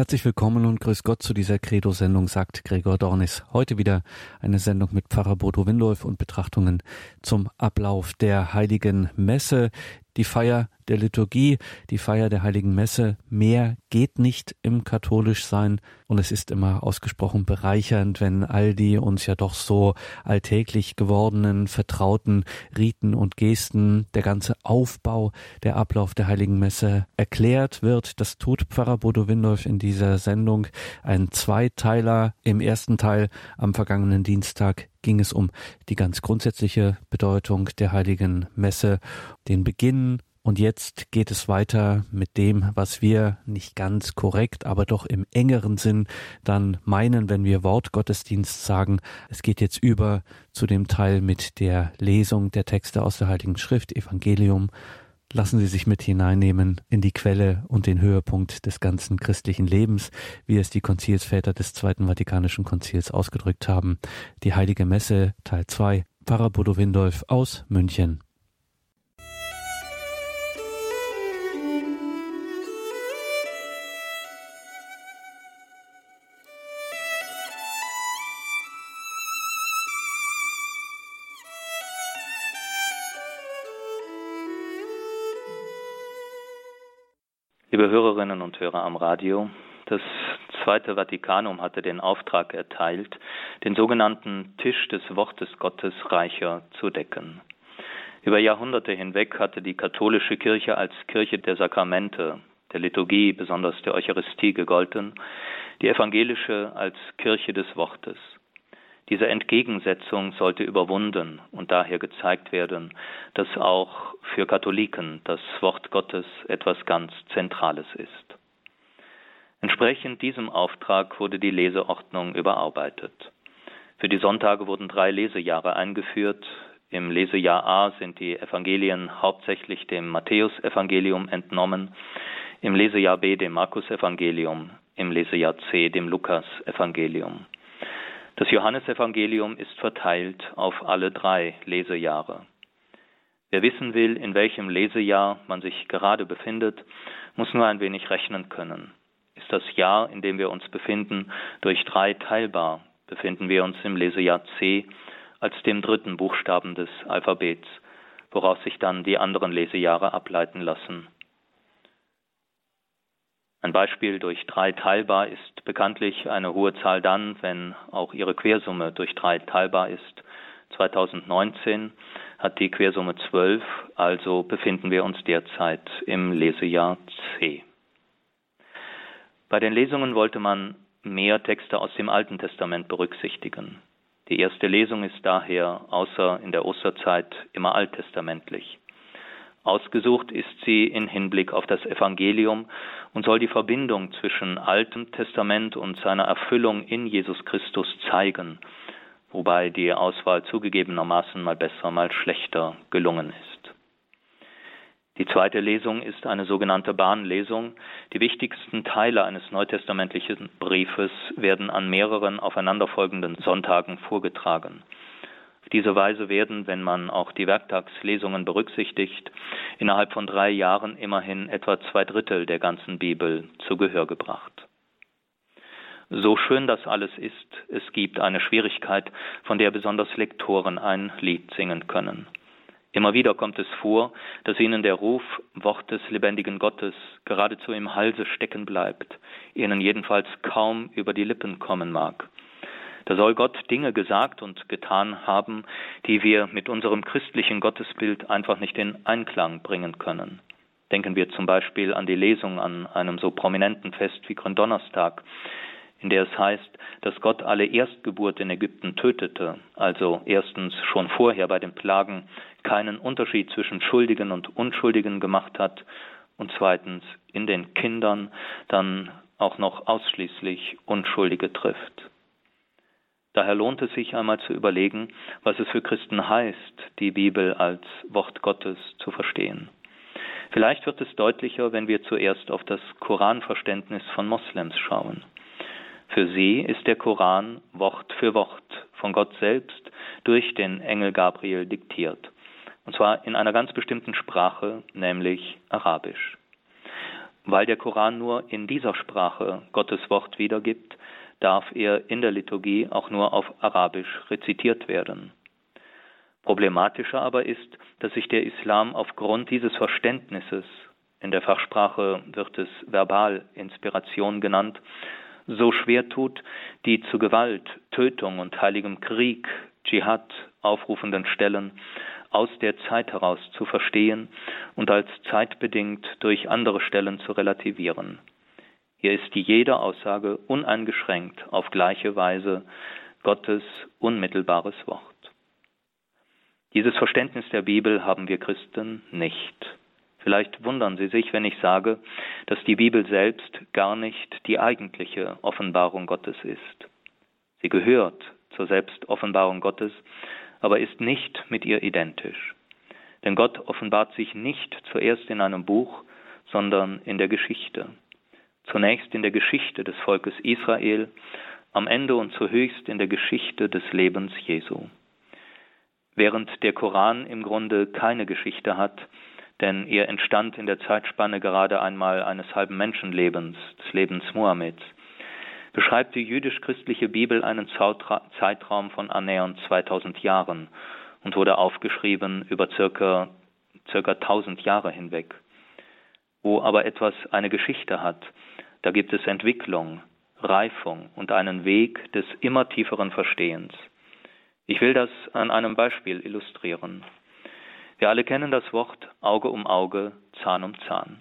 Herzlich willkommen und grüß Gott zu dieser Credo-Sendung, sagt Gregor Dornis. Heute wieder eine Sendung mit Pfarrer Bodo Windolf und Betrachtungen zum Ablauf der Heiligen Messe, die Feier der Liturgie, die Feier der Heiligen Messe. Mehr geht nicht im katholisch sein und es ist immer ausgesprochen bereichernd, wenn all die uns ja doch so alltäglich gewordenen, vertrauten Riten und Gesten, der ganze Aufbau, der Ablauf der Heiligen Messe erklärt wird. Das tut Pfarrer Bodo Windolf in dieser Sendung. Ein Zweiteiler im ersten Teil am vergangenen Dienstag ging es um die ganz grundsätzliche Bedeutung der heiligen Messe, den Beginn und jetzt geht es weiter mit dem, was wir nicht ganz korrekt, aber doch im engeren Sinn dann meinen, wenn wir Wortgottesdienst sagen. Es geht jetzt über zu dem Teil mit der Lesung der Texte aus der Heiligen Schrift, Evangelium, Lassen Sie sich mit hineinnehmen in die Quelle und den Höhepunkt des ganzen christlichen Lebens, wie es die Konzilsväter des Zweiten Vatikanischen Konzils ausgedrückt haben. Die Heilige Messe, Teil 2, Pfarrer Bodo Windolf aus München. Liebe Hörerinnen und Hörer am Radio, das Zweite Vatikanum hatte den Auftrag erteilt, den sogenannten Tisch des Wortes Gottes reicher zu decken. Über Jahrhunderte hinweg hatte die katholische Kirche als Kirche der Sakramente, der Liturgie, besonders der Eucharistie gegolten, die evangelische als Kirche des Wortes. Diese Entgegensetzung sollte überwunden und daher gezeigt werden, dass auch für Katholiken das Wort Gottes etwas ganz Zentrales ist. Entsprechend diesem Auftrag wurde die Leseordnung überarbeitet. Für die Sonntage wurden drei Lesejahre eingeführt. Im Lesejahr A sind die Evangelien hauptsächlich dem Matthäusevangelium entnommen, im Lesejahr B dem Markusevangelium, im Lesejahr C dem Lukasevangelium. Das Johannesevangelium ist verteilt auf alle drei Lesejahre. Wer wissen will, in welchem Lesejahr man sich gerade befindet, muss nur ein wenig rechnen können. Ist das Jahr, in dem wir uns befinden, durch drei teilbar, befinden wir uns im Lesejahr C als dem dritten Buchstaben des Alphabets, woraus sich dann die anderen Lesejahre ableiten lassen. Ein Beispiel durch drei teilbar ist bekanntlich eine hohe Zahl dann, wenn auch ihre Quersumme durch drei teilbar ist. 2019 hat die Quersumme 12, also befinden wir uns derzeit im Lesejahr C. Bei den Lesungen wollte man mehr Texte aus dem Alten Testament berücksichtigen. Die erste Lesung ist daher außer in der Osterzeit immer alttestamentlich. Ausgesucht ist sie in Hinblick auf das Evangelium und soll die Verbindung zwischen Altem Testament und seiner Erfüllung in Jesus Christus zeigen, wobei die Auswahl zugegebenermaßen mal besser, mal schlechter gelungen ist. Die zweite Lesung ist eine sogenannte Bahnlesung. Die wichtigsten Teile eines neutestamentlichen Briefes werden an mehreren aufeinanderfolgenden Sonntagen vorgetragen diese Weise werden, wenn man auch die Werktagslesungen berücksichtigt, innerhalb von drei Jahren immerhin etwa zwei Drittel der ganzen Bibel zu Gehör gebracht. So schön das alles ist, es gibt eine Schwierigkeit, von der besonders Lektoren ein Lied singen können. Immer wieder kommt es vor, dass ihnen der Ruf Wort des lebendigen Gottes geradezu im Halse stecken bleibt, ihnen jedenfalls kaum über die Lippen kommen mag. Da soll Gott Dinge gesagt und getan haben, die wir mit unserem christlichen Gottesbild einfach nicht in Einklang bringen können. Denken wir zum Beispiel an die Lesung an einem so prominenten Fest wie Gründonnerstag, in der es heißt, dass Gott alle Erstgeburt in Ägypten tötete, also erstens schon vorher bei den Plagen keinen Unterschied zwischen Schuldigen und Unschuldigen gemacht hat und zweitens in den Kindern dann auch noch ausschließlich Unschuldige trifft. Daher lohnt es sich einmal zu überlegen, was es für Christen heißt, die Bibel als Wort Gottes zu verstehen. Vielleicht wird es deutlicher, wenn wir zuerst auf das Koranverständnis von Moslems schauen. Für sie ist der Koran Wort für Wort von Gott selbst durch den Engel Gabriel diktiert. Und zwar in einer ganz bestimmten Sprache, nämlich Arabisch. Weil der Koran nur in dieser Sprache Gottes Wort wiedergibt, darf er in der Liturgie auch nur auf Arabisch rezitiert werden. Problematischer aber ist, dass sich der Islam aufgrund dieses Verständnisses, in der Fachsprache wird es Verbalinspiration genannt, so schwer tut, die zu Gewalt, Tötung und heiligem Krieg, Dschihad aufrufenden Stellen aus der Zeit heraus zu verstehen und als zeitbedingt durch andere Stellen zu relativieren. Hier ist jede Aussage uneingeschränkt auf gleiche Weise Gottes unmittelbares Wort. Dieses Verständnis der Bibel haben wir Christen nicht. Vielleicht wundern Sie sich, wenn ich sage, dass die Bibel selbst gar nicht die eigentliche Offenbarung Gottes ist. Sie gehört zur Selbstoffenbarung Gottes, aber ist nicht mit ihr identisch. Denn Gott offenbart sich nicht zuerst in einem Buch, sondern in der Geschichte. Zunächst in der Geschichte des Volkes Israel, am Ende und zuhöchst in der Geschichte des Lebens Jesu. Während der Koran im Grunde keine Geschichte hat, denn er entstand in der Zeitspanne gerade einmal eines halben Menschenlebens, des Lebens Mohammeds, beschreibt die jüdisch-christliche Bibel einen Zeitraum von annähernd 2000 Jahren und wurde aufgeschrieben über circa, circa 1000 Jahre hinweg. Wo aber etwas eine Geschichte hat, da gibt es Entwicklung, Reifung und einen Weg des immer tieferen Verstehens. Ich will das an einem Beispiel illustrieren. Wir alle kennen das Wort Auge um Auge, Zahn um Zahn.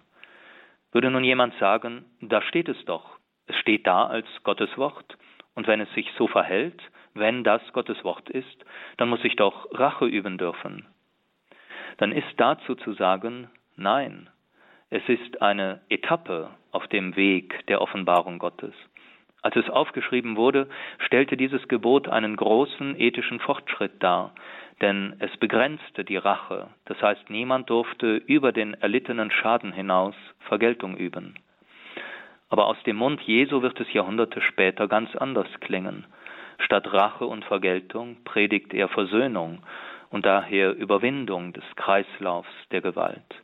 Würde nun jemand sagen, da steht es doch, es steht da als Gottes Wort, und wenn es sich so verhält, wenn das Gottes Wort ist, dann muss ich doch Rache üben dürfen. Dann ist dazu zu sagen, nein, es ist eine Etappe auf dem Weg der Offenbarung Gottes. Als es aufgeschrieben wurde, stellte dieses Gebot einen großen ethischen Fortschritt dar, denn es begrenzte die Rache, das heißt niemand durfte über den erlittenen Schaden hinaus Vergeltung üben. Aber aus dem Mund Jesu wird es Jahrhunderte später ganz anders klingen. Statt Rache und Vergeltung predigt er Versöhnung und daher Überwindung des Kreislaufs der Gewalt.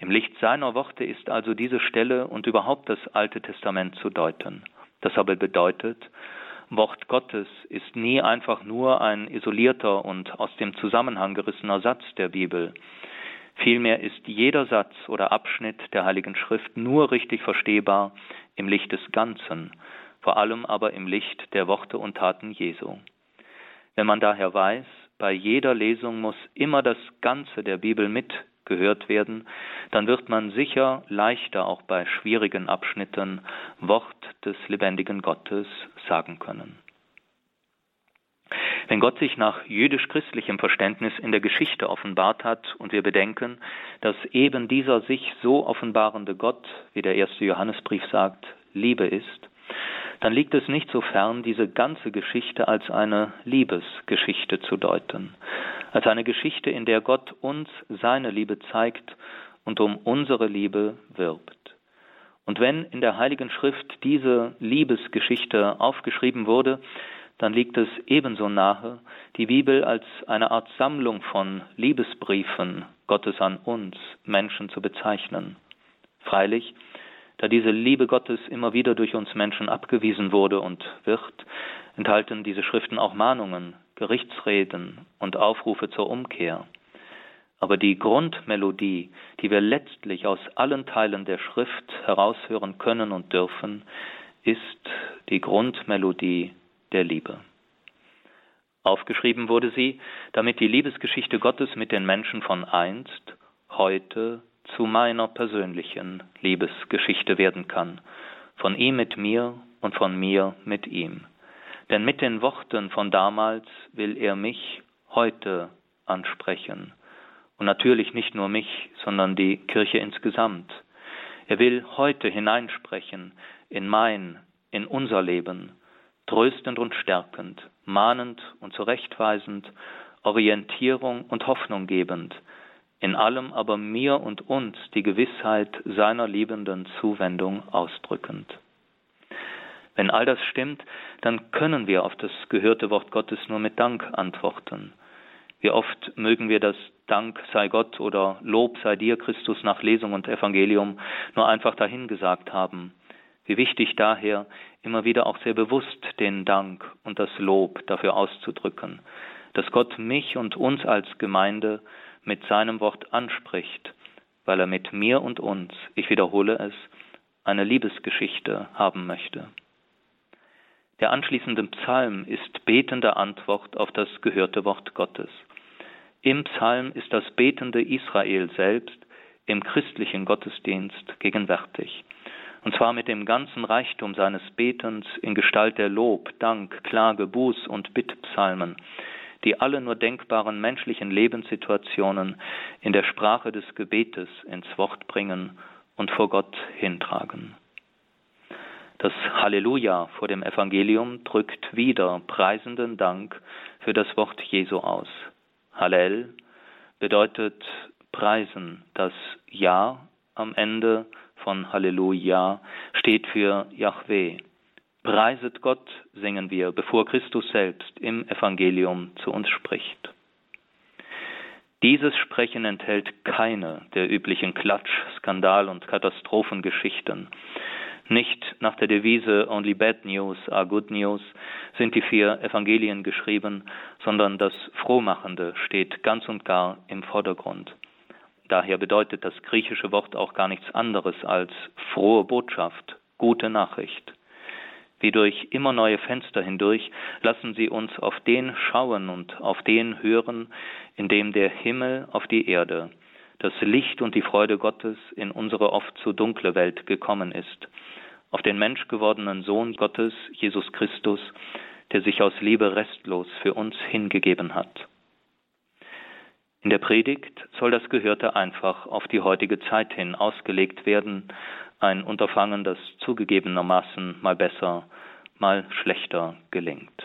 Im Licht seiner Worte ist also diese Stelle und überhaupt das Alte Testament zu deuten. Das aber bedeutet, Wort Gottes ist nie einfach nur ein isolierter und aus dem Zusammenhang gerissener Satz der Bibel. Vielmehr ist jeder Satz oder Abschnitt der Heiligen Schrift nur richtig verstehbar im Licht des Ganzen, vor allem aber im Licht der Worte und Taten Jesu. Wenn man daher weiß, bei jeder Lesung muss immer das Ganze der Bibel mit gehört werden, dann wird man sicher leichter auch bei schwierigen Abschnitten Wort des lebendigen Gottes sagen können. Wenn Gott sich nach jüdisch-christlichem Verständnis in der Geschichte offenbart hat und wir bedenken, dass eben dieser sich so offenbarende Gott, wie der erste Johannesbrief sagt, Liebe ist, dann liegt es nicht so fern, diese ganze Geschichte als eine Liebesgeschichte zu deuten, als eine Geschichte, in der Gott uns seine Liebe zeigt und um unsere Liebe wirbt. Und wenn in der Heiligen Schrift diese Liebesgeschichte aufgeschrieben wurde, dann liegt es ebenso nahe, die Bibel als eine Art Sammlung von Liebesbriefen Gottes an uns Menschen zu bezeichnen. Freilich, da diese Liebe Gottes immer wieder durch uns Menschen abgewiesen wurde und wird, enthalten diese Schriften auch Mahnungen, Gerichtsreden und Aufrufe zur Umkehr. Aber die Grundmelodie, die wir letztlich aus allen Teilen der Schrift heraushören können und dürfen, ist die Grundmelodie der Liebe. Aufgeschrieben wurde sie, damit die Liebesgeschichte Gottes mit den Menschen von einst, heute zu meiner persönlichen Liebesgeschichte werden kann, von ihm mit mir und von mir mit ihm. Denn mit den Worten von damals will er mich heute ansprechen. Und natürlich nicht nur mich, sondern die Kirche insgesamt. Er will heute hineinsprechen in mein, in unser Leben, tröstend und stärkend, mahnend und zurechtweisend, Orientierung und Hoffnung gebend, in allem aber mir und uns die Gewissheit seiner liebenden Zuwendung ausdrückend. Wenn all das stimmt, dann können wir auf das gehörte Wort Gottes nur mit Dank antworten. Wie oft mögen wir das Dank sei Gott oder Lob sei dir, Christus, nach Lesung und Evangelium nur einfach dahingesagt haben. Wie wichtig daher, immer wieder auch sehr bewusst den Dank und das Lob dafür auszudrücken, dass Gott mich und uns als Gemeinde mit seinem Wort anspricht, weil er mit mir und uns, ich wiederhole es, eine Liebesgeschichte haben möchte. Der anschließende Psalm ist betende Antwort auf das gehörte Wort Gottes. Im Psalm ist das betende Israel selbst im christlichen Gottesdienst gegenwärtig. Und zwar mit dem ganzen Reichtum seines Betens in Gestalt der Lob, Dank, Klage, Buß und Bittpsalmen, die alle nur denkbaren menschlichen Lebenssituationen in der Sprache des Gebetes ins Wort bringen und vor Gott hintragen. Das Halleluja vor dem Evangelium drückt wieder preisenden Dank für das Wort Jesu aus. Hallel bedeutet preisen. Das Ja am Ende von Halleluja steht für Yahweh. Preiset Gott, singen wir, bevor Christus selbst im Evangelium zu uns spricht. Dieses Sprechen enthält keine der üblichen Klatsch-, Skandal- und Katastrophengeschichten, nicht nach der Devise Only Bad News are Good News sind die vier Evangelien geschrieben, sondern das Frohmachende steht ganz und gar im Vordergrund. Daher bedeutet das griechische Wort auch gar nichts anderes als frohe Botschaft, gute Nachricht. Wie durch immer neue Fenster hindurch lassen sie uns auf den schauen und auf den hören, in dem der Himmel auf die Erde, das Licht und die Freude Gottes in unsere oft zu dunkle Welt gekommen ist auf den menschgewordenen Sohn Gottes, Jesus Christus, der sich aus Liebe restlos für uns hingegeben hat. In der Predigt soll das Gehörte einfach auf die heutige Zeit hin ausgelegt werden, ein Unterfangen, das zugegebenermaßen mal besser, mal schlechter gelingt.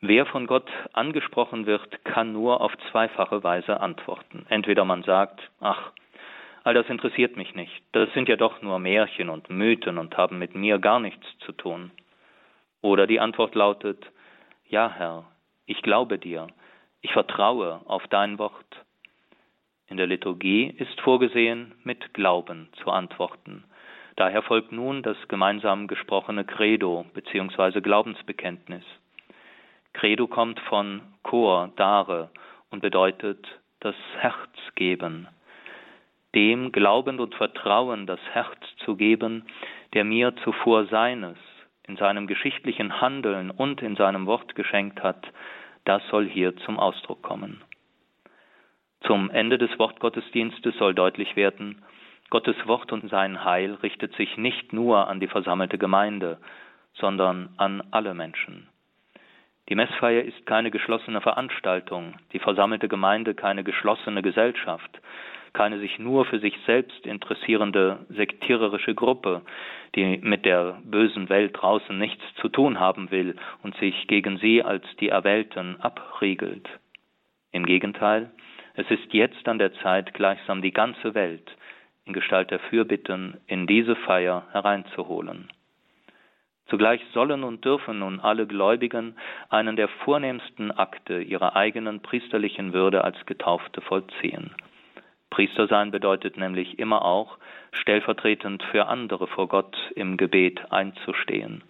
Wer von Gott angesprochen wird, kann nur auf zweifache Weise antworten. Entweder man sagt, ach, All das interessiert mich nicht. Das sind ja doch nur Märchen und Mythen und haben mit mir gar nichts zu tun. Oder die Antwort lautet, ja Herr, ich glaube dir, ich vertraue auf dein Wort. In der Liturgie ist vorgesehen, mit Glauben zu antworten. Daher folgt nun das gemeinsam gesprochene Credo bzw. Glaubensbekenntnis. Credo kommt von Chor, Dare und bedeutet das Herz geben dem glaubend und vertrauen das Herz zu geben, der mir zuvor seines in seinem geschichtlichen Handeln und in seinem Wort geschenkt hat, das soll hier zum Ausdruck kommen. Zum Ende des Wortgottesdienstes soll deutlich werden, Gottes Wort und sein Heil richtet sich nicht nur an die versammelte Gemeinde, sondern an alle Menschen. Die Messfeier ist keine geschlossene Veranstaltung, die versammelte Gemeinde keine geschlossene Gesellschaft, keine sich nur für sich selbst interessierende sektiererische Gruppe, die mit der bösen Welt draußen nichts zu tun haben will und sich gegen sie als die Erwählten abriegelt. Im Gegenteil, es ist jetzt an der Zeit, gleichsam die ganze Welt in Gestalt der Fürbitten in diese Feier hereinzuholen. Zugleich sollen und dürfen nun alle Gläubigen einen der vornehmsten Akte ihrer eigenen priesterlichen Würde als Getaufte vollziehen. Priester sein bedeutet nämlich immer auch, stellvertretend für andere vor Gott im Gebet einzustehen.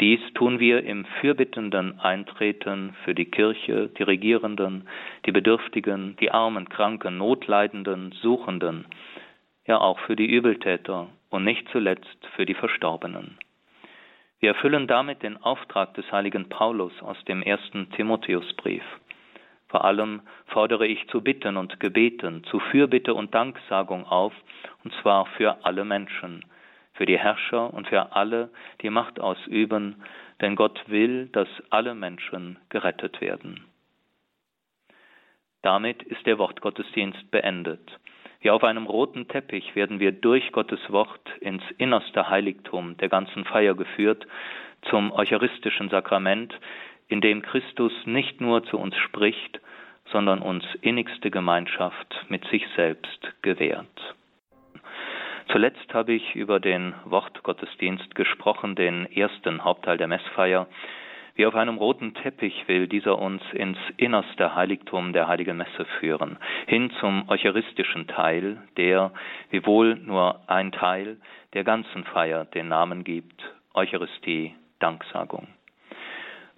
Dies tun wir im fürbittenden Eintreten für die Kirche, die Regierenden, die Bedürftigen, die Armen, Kranken, Notleidenden, Suchenden, ja auch für die Übeltäter und nicht zuletzt für die Verstorbenen. Wir erfüllen damit den Auftrag des heiligen Paulus aus dem ersten Timotheusbrief. Vor allem fordere ich zu Bitten und Gebeten, zu Fürbitte und Danksagung auf, und zwar für alle Menschen, für die Herrscher und für alle, die Macht ausüben, denn Gott will, dass alle Menschen gerettet werden. Damit ist der Wortgottesdienst beendet. Wie auf einem roten Teppich werden wir durch Gottes Wort ins innerste Heiligtum der ganzen Feier geführt, zum eucharistischen Sakrament, in dem Christus nicht nur zu uns spricht, sondern uns innigste Gemeinschaft mit sich selbst gewährt. Zuletzt habe ich über den Wortgottesdienst gesprochen, den ersten Hauptteil der Messfeier. Wie auf einem roten Teppich will dieser uns ins innerste Heiligtum der heiligen Messe führen, hin zum eucharistischen Teil, der, wiewohl nur ein Teil, der ganzen Feier den Namen gibt, Eucharistie, Danksagung.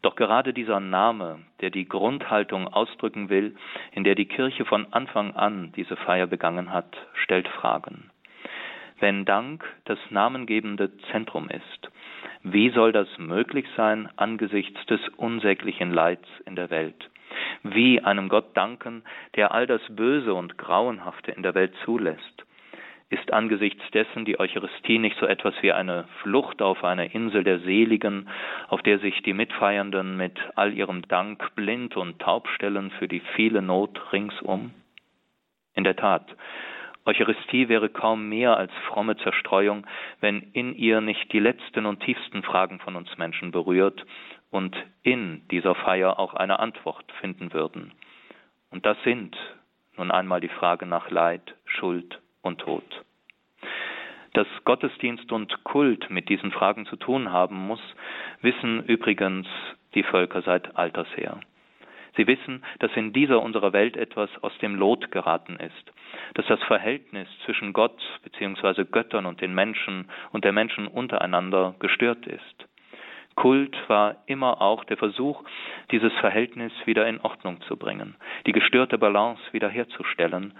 Doch gerade dieser Name, der die Grundhaltung ausdrücken will, in der die Kirche von Anfang an diese Feier begangen hat, stellt Fragen. Wenn Dank das namengebende Zentrum ist, wie soll das möglich sein angesichts des unsäglichen Leids in der Welt? Wie einem Gott danken, der all das Böse und Grauenhafte in der Welt zulässt? Ist angesichts dessen die Eucharistie nicht so etwas wie eine Flucht auf eine Insel der Seligen, auf der sich die Mitfeiernden mit all ihrem Dank blind und taub stellen für die viele Not ringsum? In der Tat, Eucharistie wäre kaum mehr als fromme Zerstreuung, wenn in ihr nicht die letzten und tiefsten Fragen von uns Menschen berührt und in dieser Feier auch eine Antwort finden würden. Und das sind nun einmal die Frage nach Leid, Schuld und Tod. Dass Gottesdienst und Kult mit diesen Fragen zu tun haben muss, wissen übrigens die Völker seit alters her. Sie wissen, dass in dieser unserer Welt etwas aus dem Lot geraten ist, dass das Verhältnis zwischen Gott bzw. Göttern und den Menschen und der Menschen untereinander gestört ist. Kult war immer auch der Versuch, dieses Verhältnis wieder in Ordnung zu bringen, die gestörte Balance wiederherzustellen,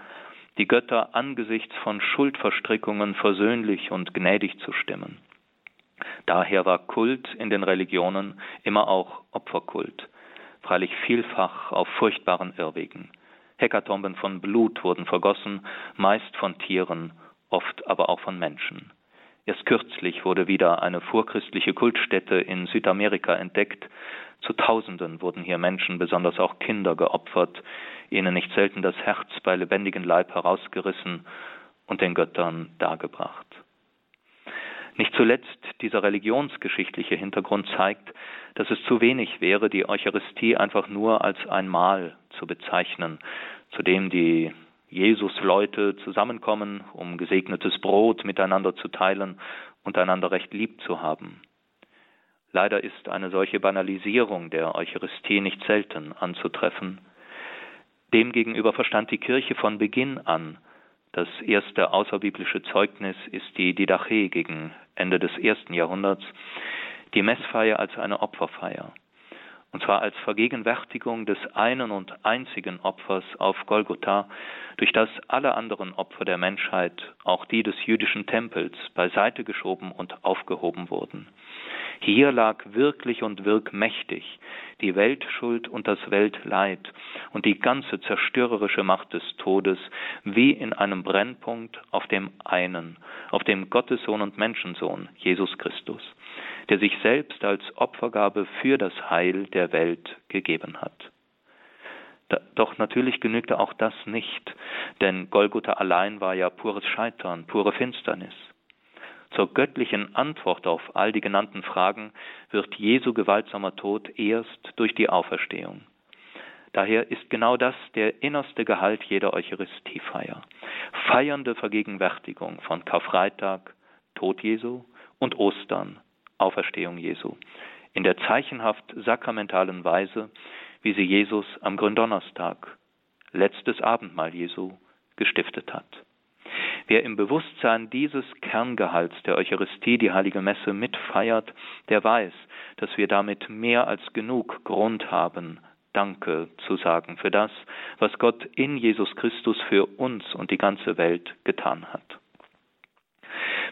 die Götter angesichts von Schuldverstrickungen versöhnlich und gnädig zu stimmen. Daher war Kult in den Religionen immer auch Opferkult, freilich vielfach auf furchtbaren Irrwegen. Hekatomben von Blut wurden vergossen, meist von Tieren, oft aber auch von Menschen. Erst kürzlich wurde wieder eine vorchristliche Kultstätte in Südamerika entdeckt. Zu Tausenden wurden hier Menschen, besonders auch Kinder, geopfert, ihnen nicht selten das Herz bei lebendigem Leib herausgerissen und den Göttern dargebracht. Nicht zuletzt dieser religionsgeschichtliche Hintergrund zeigt, dass es zu wenig wäre, die Eucharistie einfach nur als ein Mahl zu bezeichnen, zu dem die Jesus-Leute zusammenkommen, um gesegnetes Brot miteinander zu teilen und einander recht lieb zu haben. Leider ist eine solche Banalisierung der Eucharistie nicht selten anzutreffen. Demgegenüber verstand die Kirche von Beginn an, das erste außerbiblische Zeugnis ist die Didache gegen Ende des ersten Jahrhunderts, die Messfeier als eine Opferfeier. Und zwar als Vergegenwärtigung des einen und einzigen Opfers auf Golgotha, durch das alle anderen Opfer der Menschheit, auch die des jüdischen Tempels, beiseite geschoben und aufgehoben wurden. Hier lag wirklich und wirkmächtig die Weltschuld und das Weltleid und die ganze zerstörerische Macht des Todes wie in einem Brennpunkt auf dem einen, auf dem Gottessohn und Menschensohn, Jesus Christus, der sich selbst als Opfergabe für das Heil der Welt gegeben hat. Doch natürlich genügte auch das nicht, denn Golgotha allein war ja pures Scheitern, pure Finsternis. Zur göttlichen Antwort auf all die genannten Fragen wird Jesu gewaltsamer Tod erst durch die Auferstehung. Daher ist genau das der innerste Gehalt jeder Eucharistiefeier. Feiernde Vergegenwärtigung von Karfreitag, Tod Jesu und Ostern, Auferstehung Jesu. In der zeichenhaft sakramentalen Weise, wie sie Jesus am Gründonnerstag, letztes Abendmahl Jesu, gestiftet hat. Wer im Bewusstsein dieses Kerngehalts der Eucharistie die heilige Messe mitfeiert, der weiß, dass wir damit mehr als genug Grund haben, Danke zu sagen für das, was Gott in Jesus Christus für uns und die ganze Welt getan hat.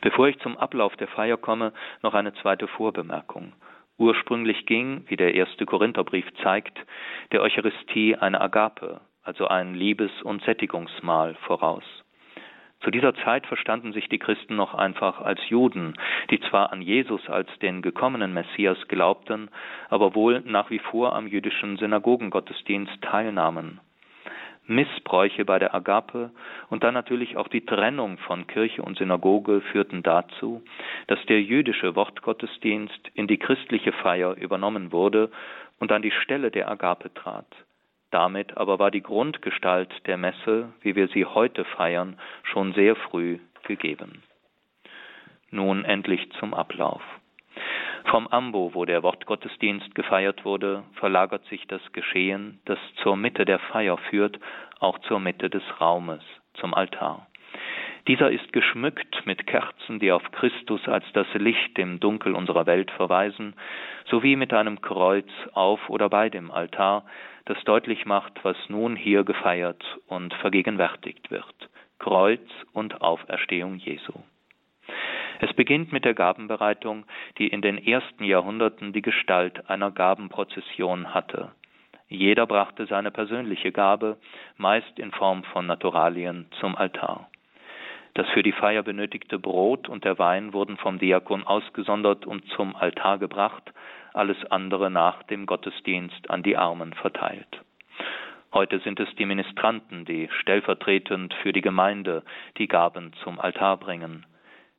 Bevor ich zum Ablauf der Feier komme, noch eine zweite Vorbemerkung. Ursprünglich ging, wie der erste Korintherbrief zeigt, der Eucharistie eine Agape, also ein Liebes- und Sättigungsmahl voraus. Zu dieser Zeit verstanden sich die Christen noch einfach als Juden, die zwar an Jesus als den gekommenen Messias glaubten, aber wohl nach wie vor am jüdischen Synagogengottesdienst teilnahmen. Missbräuche bei der Agape und dann natürlich auch die Trennung von Kirche und Synagoge führten dazu, dass der jüdische Wortgottesdienst in die christliche Feier übernommen wurde und an die Stelle der Agape trat. Damit aber war die Grundgestalt der Messe, wie wir sie heute feiern, schon sehr früh gegeben. Nun endlich zum Ablauf. Vom Ambo, wo der Wortgottesdienst gefeiert wurde, verlagert sich das Geschehen, das zur Mitte der Feier führt, auch zur Mitte des Raumes, zum Altar. Dieser ist geschmückt mit Kerzen, die auf Christus als das Licht im Dunkel unserer Welt verweisen, sowie mit einem Kreuz auf oder bei dem Altar, das deutlich macht, was nun hier gefeiert und vergegenwärtigt wird. Kreuz und Auferstehung Jesu. Es beginnt mit der Gabenbereitung, die in den ersten Jahrhunderten die Gestalt einer Gabenprozession hatte. Jeder brachte seine persönliche Gabe, meist in Form von Naturalien, zum Altar. Das für die Feier benötigte Brot und der Wein wurden vom Diakon ausgesondert und zum Altar gebracht, alles andere nach dem Gottesdienst an die Armen verteilt. Heute sind es die Ministranten, die stellvertretend für die Gemeinde die Gaben zum Altar bringen.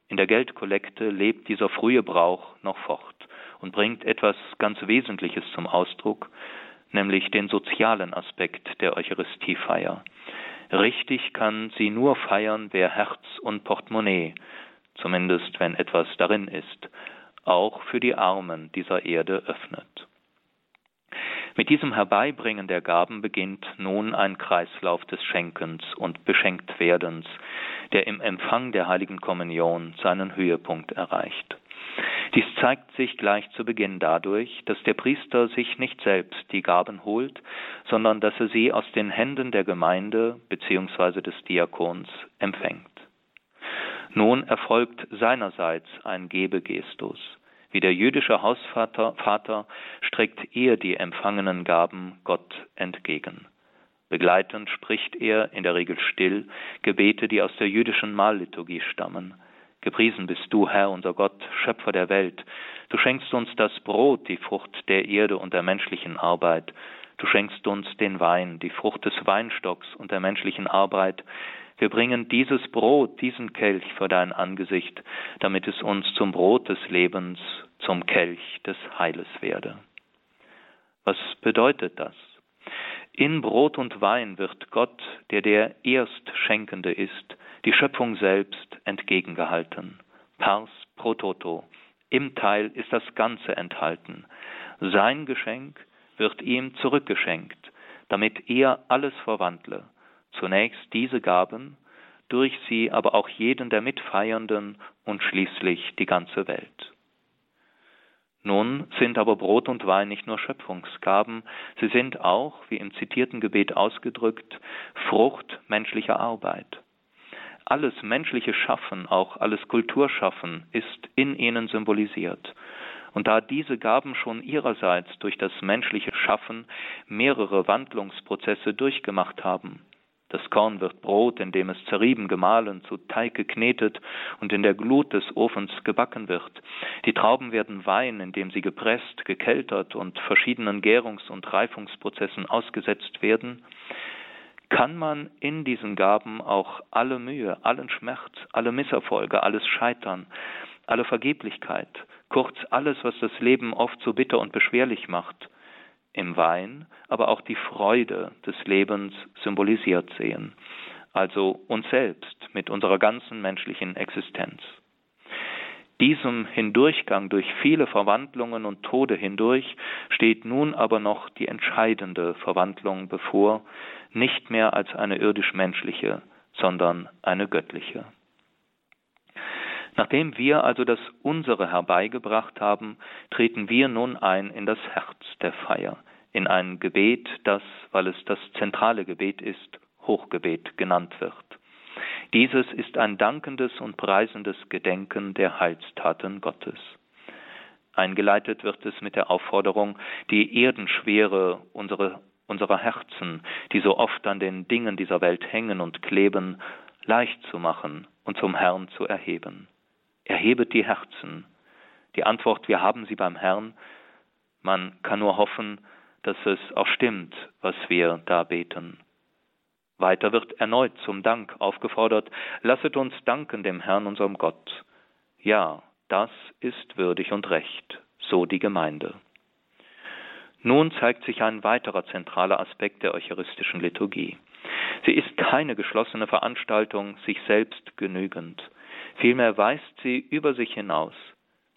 In der Geldkollekte lebt dieser frühe Brauch noch fort und bringt etwas ganz Wesentliches zum Ausdruck, nämlich den sozialen Aspekt der Eucharistiefeier. Richtig kann sie nur feiern, wer Herz und Portemonnaie, zumindest wenn etwas darin ist, auch für die Armen dieser Erde öffnet. Mit diesem Herbeibringen der Gaben beginnt nun ein Kreislauf des Schenkens und Beschenktwerdens, der im Empfang der heiligen Kommunion seinen Höhepunkt erreicht. Dies zeigt sich gleich zu Beginn dadurch, dass der Priester sich nicht selbst die Gaben holt, sondern dass er sie aus den Händen der Gemeinde bzw. des Diakons empfängt. Nun erfolgt seinerseits ein Gebegestus. Wie der jüdische Hausvater Vater streckt er die empfangenen Gaben Gott entgegen. Begleitend spricht er, in der Regel still, Gebete, die aus der jüdischen Mahlliturgie stammen. Gepriesen bist du, Herr, unser Gott, Schöpfer der Welt. Du schenkst uns das Brot, die Frucht der Erde und der menschlichen Arbeit. Du schenkst uns den Wein, die Frucht des Weinstocks und der menschlichen Arbeit. Wir bringen dieses Brot, diesen Kelch vor dein Angesicht, damit es uns zum Brot des Lebens, zum Kelch des Heiles werde. Was bedeutet das? In Brot und Wein wird Gott, der der Erstschenkende ist, die Schöpfung selbst entgegengehalten. Pars pro toto. Im Teil ist das Ganze enthalten. Sein Geschenk wird ihm zurückgeschenkt, damit er alles verwandle. Zunächst diese Gaben, durch sie aber auch jeden der Mitfeiernden und schließlich die ganze Welt. Nun sind aber Brot und Wein nicht nur Schöpfungsgaben, sie sind auch, wie im zitierten Gebet ausgedrückt, Frucht menschlicher Arbeit alles menschliche Schaffen, auch alles Kulturschaffen ist in ihnen symbolisiert. Und da diese Gaben schon ihrerseits durch das menschliche Schaffen mehrere Wandlungsprozesse durchgemacht haben, das Korn wird Brot, indem es zerrieben, gemahlen, zu Teig geknetet und in der Glut des Ofens gebacken wird. Die Trauben werden Wein, indem sie gepresst, gekeltert und verschiedenen Gärungs- und Reifungsprozessen ausgesetzt werden kann man in diesen Gaben auch alle Mühe, allen Schmerz, alle Misserfolge, alles Scheitern, alle Vergeblichkeit, kurz alles, was das Leben oft so bitter und beschwerlich macht, im Wein, aber auch die Freude des Lebens symbolisiert sehen, also uns selbst mit unserer ganzen menschlichen Existenz. Diesem Hindurchgang durch viele Verwandlungen und Tode hindurch steht nun aber noch die entscheidende Verwandlung bevor, nicht mehr als eine irdisch-menschliche, sondern eine göttliche. Nachdem wir also das Unsere herbeigebracht haben, treten wir nun ein in das Herz der Feier, in ein Gebet, das, weil es das zentrale Gebet ist, Hochgebet genannt wird. Dieses ist ein dankendes und preisendes Gedenken der Heilstaten Gottes. Eingeleitet wird es mit der Aufforderung, die Erdenschwere unserer unserer Herzen, die so oft an den Dingen dieser Welt hängen und kleben, leicht zu machen und zum Herrn zu erheben. Erhebet die Herzen. Die Antwort, wir haben sie beim Herrn. Man kann nur hoffen, dass es auch stimmt, was wir da beten. Weiter wird erneut zum Dank aufgefordert, lasset uns danken dem Herrn unserem Gott. Ja, das ist würdig und recht, so die Gemeinde. Nun zeigt sich ein weiterer zentraler Aspekt der eucharistischen Liturgie. Sie ist keine geschlossene Veranstaltung, sich selbst genügend. Vielmehr weist sie über sich hinaus.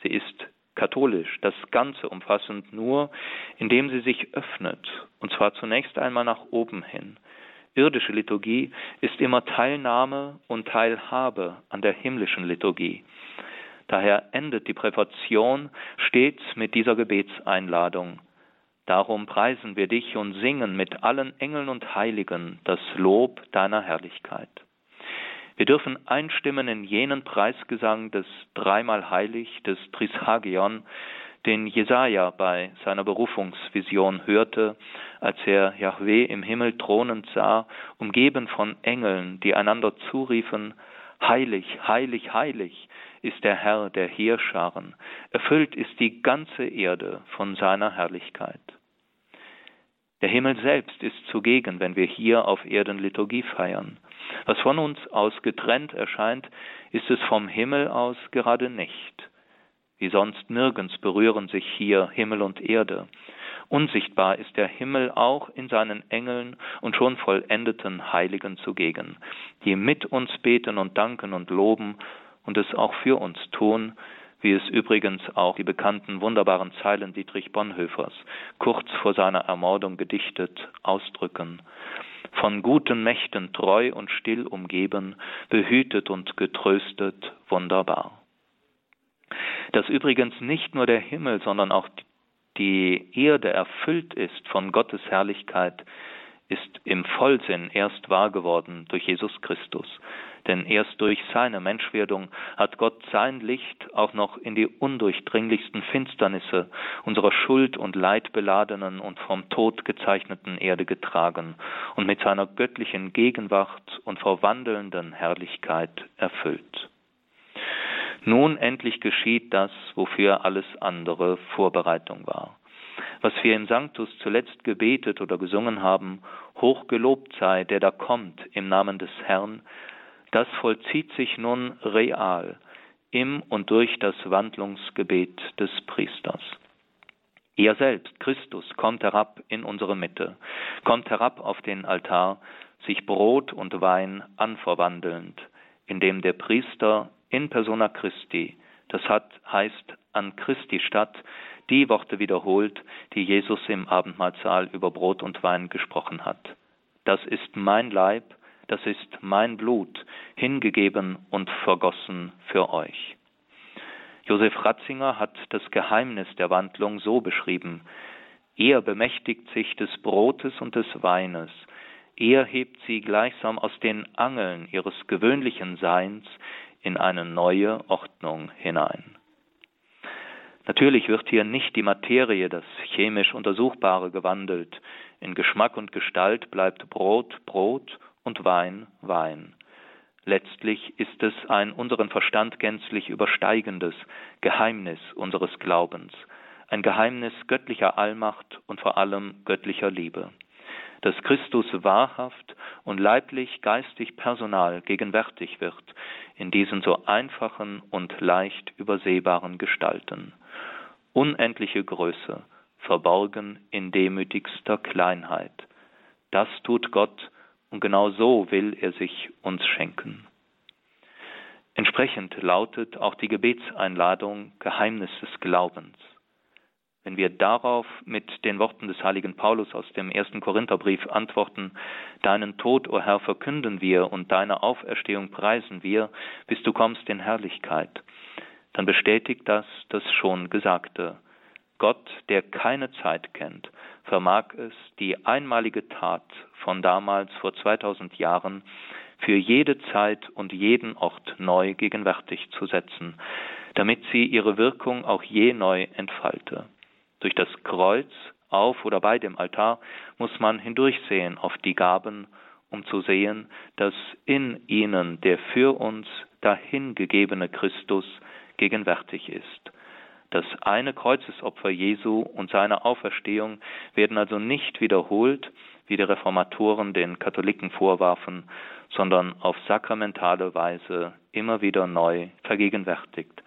Sie ist katholisch, das Ganze umfassend nur, indem sie sich öffnet, und zwar zunächst einmal nach oben hin. Irdische Liturgie ist immer Teilnahme und Teilhabe an der himmlischen Liturgie. Daher endet die Präfation stets mit dieser Gebetseinladung. Darum preisen wir dich und singen mit allen Engeln und Heiligen das Lob deiner Herrlichkeit. Wir dürfen einstimmen in jenen Preisgesang des dreimal heilig, des Trishagion, den Jesaja bei seiner Berufungsvision hörte, als er Yahweh im Himmel thronend sah, umgeben von Engeln, die einander zuriefen, Heilig, heilig, heilig ist der Herr der Heerscharen, erfüllt ist die ganze Erde von seiner Herrlichkeit. Der Himmel selbst ist zugegen, wenn wir hier auf Erden Liturgie feiern. Was von uns aus getrennt erscheint, ist es vom Himmel aus gerade nicht. Wie sonst nirgends berühren sich hier Himmel und Erde. Unsichtbar ist der Himmel auch in seinen Engeln und schon vollendeten Heiligen zugegen, die mit uns beten und danken und loben und es auch für uns tun, wie es übrigens auch die bekannten wunderbaren Zeilen Dietrich Bonhoeffers kurz vor seiner Ermordung gedichtet ausdrücken. Von guten Mächten treu und still umgeben, behütet und getröstet, wunderbar. Dass übrigens nicht nur der Himmel, sondern auch die Erde erfüllt ist von Gottes Herrlichkeit, ist im Vollsinn erst wahr geworden durch Jesus Christus. Denn erst durch seine Menschwerdung hat Gott sein Licht auch noch in die undurchdringlichsten Finsternisse unserer schuld- und leidbeladenen und vom Tod gezeichneten Erde getragen und mit seiner göttlichen Gegenwart und verwandelnden Herrlichkeit erfüllt. Nun endlich geschieht das, wofür alles andere Vorbereitung war. Was wir im Sanctus zuletzt gebetet oder gesungen haben, hochgelobt sei, der da kommt im Namen des Herrn, das vollzieht sich nun real im und durch das Wandlungsgebet des Priesters. Er selbst, Christus, kommt herab in unsere Mitte, kommt herab auf den Altar, sich Brot und Wein anverwandelnd, indem der Priester in persona Christi, das hat, heißt an Christi statt, die Worte wiederholt, die Jesus im Abendmahlsaal über Brot und Wein gesprochen hat. Das ist mein Leib, das ist mein Blut, hingegeben und vergossen für euch. Josef Ratzinger hat das Geheimnis der Wandlung so beschrieben. Er bemächtigt sich des Brotes und des Weines, er hebt sie gleichsam aus den Angeln ihres gewöhnlichen Seins in eine neue Ordnung hinein. Natürlich wird hier nicht die Materie, das chemisch Untersuchbare, gewandelt. In Geschmack und Gestalt bleibt Brot Brot und Wein Wein. Letztlich ist es ein unseren Verstand gänzlich übersteigendes Geheimnis unseres Glaubens, ein Geheimnis göttlicher Allmacht und vor allem göttlicher Liebe, dass Christus wahrhaft und leiblich, geistig, personal gegenwärtig wird in diesen so einfachen und leicht übersehbaren Gestalten. Unendliche Größe, verborgen in demütigster Kleinheit. Das tut Gott und genau so will er sich uns schenken. Entsprechend lautet auch die Gebetseinladung Geheimnis des Glaubens. Wenn wir darauf mit den Worten des heiligen Paulus aus dem ersten Korintherbrief antworten, Deinen Tod, o Herr, verkünden wir und deine Auferstehung preisen wir, bis du kommst in Herrlichkeit, dann bestätigt das das schon Gesagte. Gott, der keine Zeit kennt, vermag es, die einmalige Tat von damals vor 2000 Jahren für jede Zeit und jeden Ort neu gegenwärtig zu setzen, damit sie ihre Wirkung auch je neu entfalte. Durch das Kreuz auf oder bei dem Altar muss man hindurchsehen auf die Gaben, um zu sehen, dass in ihnen der für uns dahingegebene Christus gegenwärtig ist. Das eine Kreuzesopfer Jesu und seine Auferstehung werden also nicht wiederholt, wie die Reformatoren den Katholiken vorwarfen, sondern auf sakramentale Weise immer wieder neu vergegenwärtigt,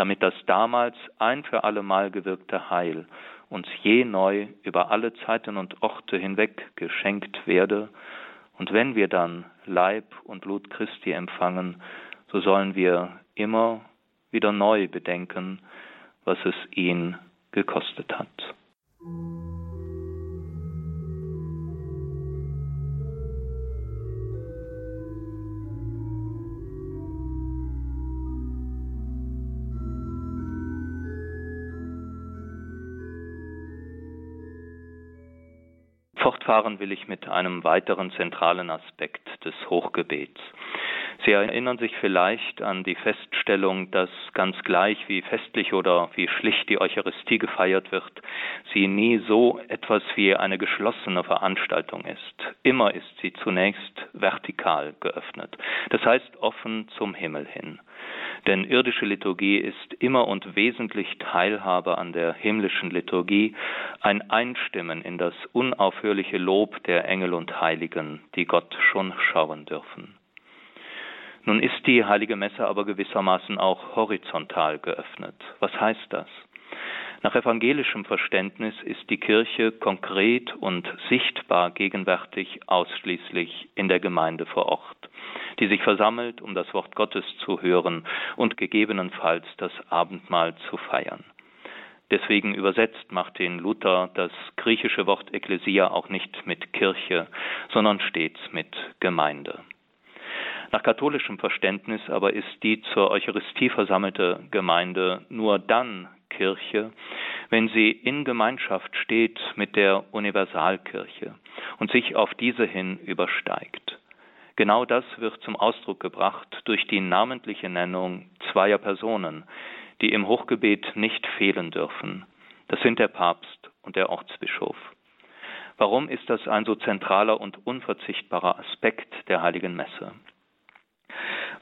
damit das damals ein für alle Mal gewirkte Heil uns je neu über alle Zeiten und Orte hinweg geschenkt werde, und wenn wir dann Leib und Blut Christi empfangen, so sollen wir immer wieder neu bedenken, was es ihn gekostet hat. Fortfahren will ich mit einem weiteren zentralen Aspekt des Hochgebets. Sie erinnern sich vielleicht an die Feststellung, dass ganz gleich wie festlich oder wie schlicht die Eucharistie gefeiert wird, sie nie so etwas wie eine geschlossene Veranstaltung ist. Immer ist sie zunächst vertikal geöffnet, das heißt offen zum Himmel hin. Denn irdische Liturgie ist immer und wesentlich Teilhabe an der himmlischen Liturgie, ein Einstimmen in das unaufhörliche Lob der Engel und Heiligen, die Gott schon schauen dürfen. Nun ist die heilige Messe aber gewissermaßen auch horizontal geöffnet. Was heißt das? Nach evangelischem Verständnis ist die Kirche konkret und sichtbar gegenwärtig ausschließlich in der Gemeinde vor Ort, die sich versammelt, um das Wort Gottes zu hören und gegebenenfalls das Abendmahl zu feiern. Deswegen übersetzt Martin Luther das griechische Wort Ekklesia auch nicht mit Kirche, sondern stets mit Gemeinde. Nach katholischem Verständnis aber ist die zur Eucharistie versammelte Gemeinde nur dann Kirche, wenn sie in Gemeinschaft steht mit der Universalkirche und sich auf diese hin übersteigt. Genau das wird zum Ausdruck gebracht durch die namentliche Nennung zweier Personen, die im Hochgebet nicht fehlen dürfen. Das sind der Papst und der Ortsbischof. Warum ist das ein so zentraler und unverzichtbarer Aspekt der heiligen Messe?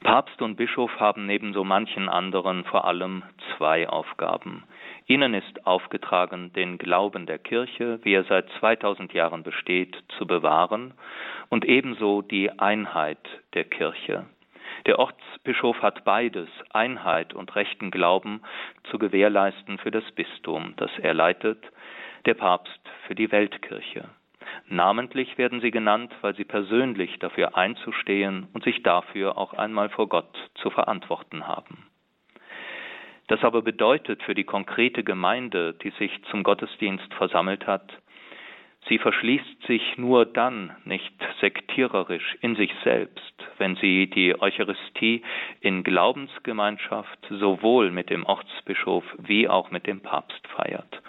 Papst und Bischof haben neben so manchen anderen vor allem zwei Aufgaben. Ihnen ist aufgetragen, den Glauben der Kirche, wie er seit 2000 Jahren besteht, zu bewahren und ebenso die Einheit der Kirche. Der Ortsbischof hat beides, Einheit und rechten Glauben, zu gewährleisten für das Bistum, das er leitet, der Papst für die Weltkirche. Namentlich werden sie genannt, weil sie persönlich dafür einzustehen und sich dafür auch einmal vor Gott zu verantworten haben. Das aber bedeutet für die konkrete Gemeinde, die sich zum Gottesdienst versammelt hat, sie verschließt sich nur dann nicht sektiererisch in sich selbst, wenn sie die Eucharistie in Glaubensgemeinschaft sowohl mit dem Ortsbischof wie auch mit dem Papst feiert